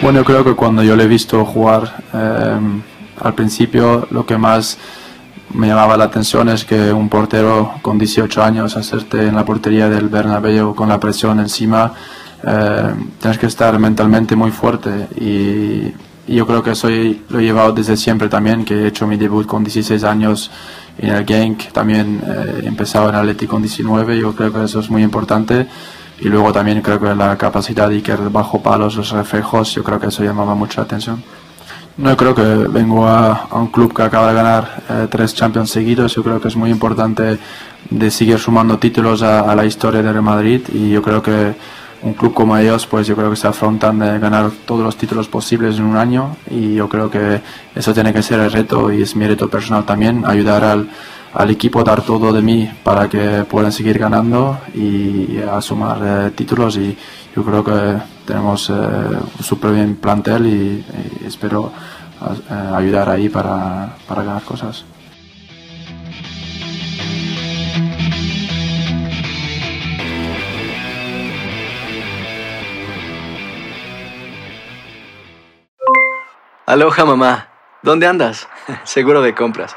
Bueno, yo creo que cuando yo le he visto jugar eh, al principio, lo que más me llamaba la atención es que un portero con 18 años hacerte en la portería del Bernabéu con la presión encima, eh, tienes que estar mentalmente muy fuerte. Y, yo creo que eso lo he llevado desde siempre también, que he hecho mi debut con 16 años en el Genk, también eh, he empezado en Atlético con 19, yo creo que eso es muy importante y luego también creo que la capacidad y que bajo palos, los reflejos, yo creo que eso llamaba mucha atención. No, creo que vengo a, a un club que acaba de ganar eh, tres Champions seguidos. Yo creo que es muy importante de seguir sumando títulos a, a la historia de Real Madrid y yo creo que un club como ellos, pues yo creo que se afrontan de ganar todos los títulos posibles en un año y yo creo que eso tiene que ser el reto y es mi reto personal también, ayudar al, al equipo dar todo de mí para que puedan seguir ganando y a sumar eh, títulos y yo creo que tenemos eh, un súper bien plantel y, y espero eh, ayudar ahí para, para ganar cosas. Aloha mamá. ¿Dónde andas? Seguro de compras.